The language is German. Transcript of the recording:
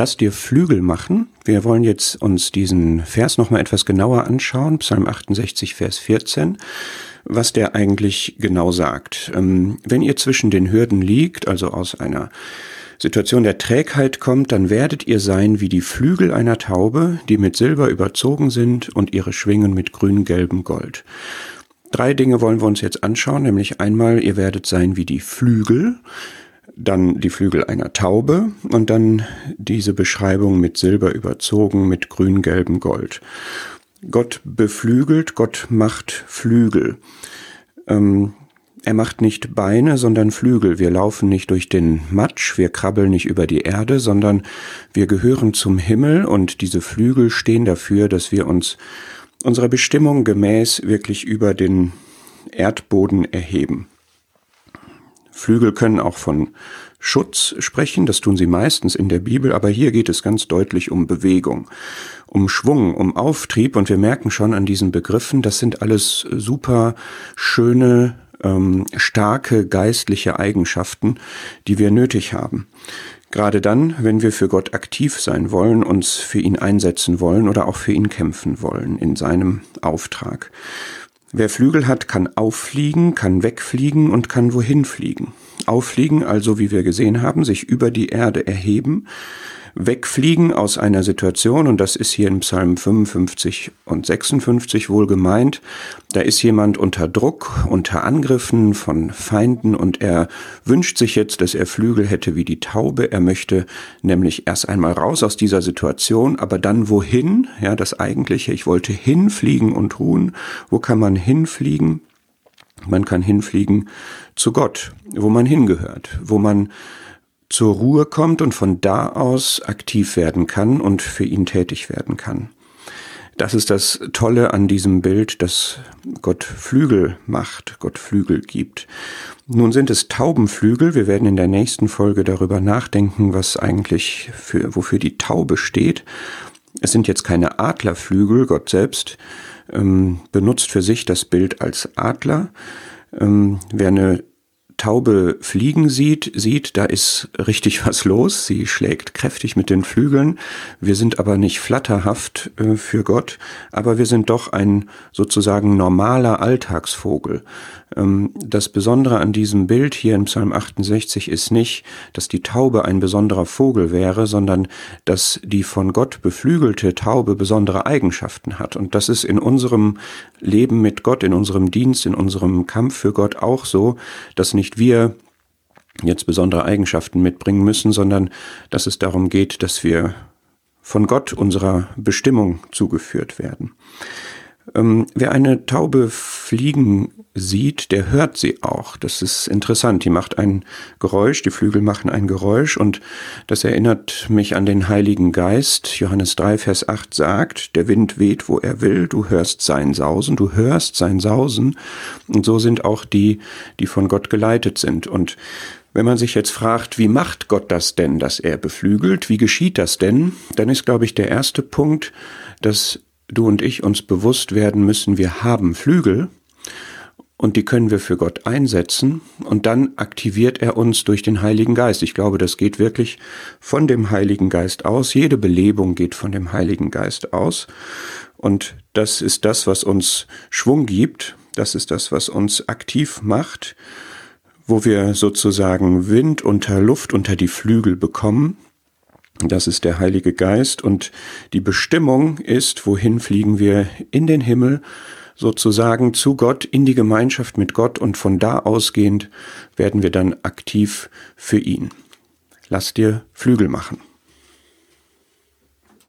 Lass dir Flügel machen. Wir wollen jetzt uns diesen Vers nochmal etwas genauer anschauen. Psalm 68, Vers 14 was der eigentlich genau sagt. Ähm, wenn ihr zwischen den Hürden liegt, also aus einer Situation der Trägheit kommt, dann werdet ihr sein wie die Flügel einer Taube, die mit Silber überzogen sind und ihre Schwingen mit grün-gelbem Gold. Drei Dinge wollen wir uns jetzt anschauen, nämlich einmal, ihr werdet sein wie die Flügel, dann die Flügel einer Taube und dann diese Beschreibung mit Silber überzogen, mit grün-gelbem Gold. Gott beflügelt, Gott macht Flügel. Ähm, er macht nicht Beine, sondern Flügel. Wir laufen nicht durch den Matsch, wir krabbeln nicht über die Erde, sondern wir gehören zum Himmel und diese Flügel stehen dafür, dass wir uns unserer Bestimmung gemäß wirklich über den Erdboden erheben. Flügel können auch von Schutz sprechen, das tun sie meistens in der Bibel, aber hier geht es ganz deutlich um Bewegung, um Schwung, um Auftrieb und wir merken schon an diesen Begriffen, das sind alles super schöne, ähm, starke geistliche Eigenschaften, die wir nötig haben. Gerade dann, wenn wir für Gott aktiv sein wollen, uns für ihn einsetzen wollen oder auch für ihn kämpfen wollen in seinem Auftrag. Wer Flügel hat, kann auffliegen, kann wegfliegen und kann wohin fliegen. Auffliegen, also wie wir gesehen haben, sich über die Erde erheben, wegfliegen aus einer Situation, und das ist hier in Psalm 55 und 56 wohl gemeint, da ist jemand unter Druck, unter Angriffen von Feinden und er wünscht sich jetzt, dass er Flügel hätte wie die Taube. Er möchte nämlich erst einmal raus aus dieser Situation, aber dann wohin? Ja, das eigentliche, ich wollte hinfliegen und ruhen. Wo kann man hinfliegen? Man kann hinfliegen zu Gott, wo man hingehört, wo man zur Ruhe kommt und von da aus aktiv werden kann und für ihn tätig werden kann. Das ist das Tolle an diesem Bild, dass Gott Flügel macht, Gott Flügel gibt. Nun sind es Taubenflügel. Wir werden in der nächsten Folge darüber nachdenken, was eigentlich für, wofür die Taube steht. Es sind jetzt keine Adlerflügel. Gott selbst ähm, benutzt für sich das Bild als Adler. Ähm, wer eine Taube fliegen sieht, sieht, da ist richtig was los. Sie schlägt kräftig mit den Flügeln. Wir sind aber nicht flatterhaft äh, für Gott, aber wir sind doch ein sozusagen normaler Alltagsvogel. Ähm, das Besondere an diesem Bild hier in Psalm 68 ist nicht, dass die Taube ein besonderer Vogel wäre, sondern dass die von Gott beflügelte Taube besondere Eigenschaften hat. Und das ist in unserem Leben mit Gott, in unserem Dienst, in unserem Kampf für Gott auch so, dass nicht nicht wir jetzt besondere Eigenschaften mitbringen müssen, sondern dass es darum geht, dass wir von Gott unserer Bestimmung zugeführt werden. Ähm, wer eine Taube fliegen sieht, der hört sie auch. Das ist interessant. Die macht ein Geräusch, die Flügel machen ein Geräusch und das erinnert mich an den Heiligen Geist. Johannes 3, Vers 8 sagt, der Wind weht, wo er will, du hörst sein Sausen, du hörst sein Sausen. Und so sind auch die, die von Gott geleitet sind. Und wenn man sich jetzt fragt, wie macht Gott das denn, dass er beflügelt? Wie geschieht das denn? Dann ist, glaube ich, der erste Punkt, dass du und ich uns bewusst werden müssen, wir haben Flügel und die können wir für Gott einsetzen und dann aktiviert er uns durch den Heiligen Geist. Ich glaube, das geht wirklich von dem Heiligen Geist aus. Jede Belebung geht von dem Heiligen Geist aus und das ist das, was uns Schwung gibt, das ist das, was uns aktiv macht, wo wir sozusagen Wind unter Luft unter die Flügel bekommen das ist der Heilige Geist und die Bestimmung ist, wohin fliegen wir in den Himmel, sozusagen zu Gott, in die Gemeinschaft mit Gott und von da ausgehend werden wir dann aktiv für ihn. Lass dir Flügel machen.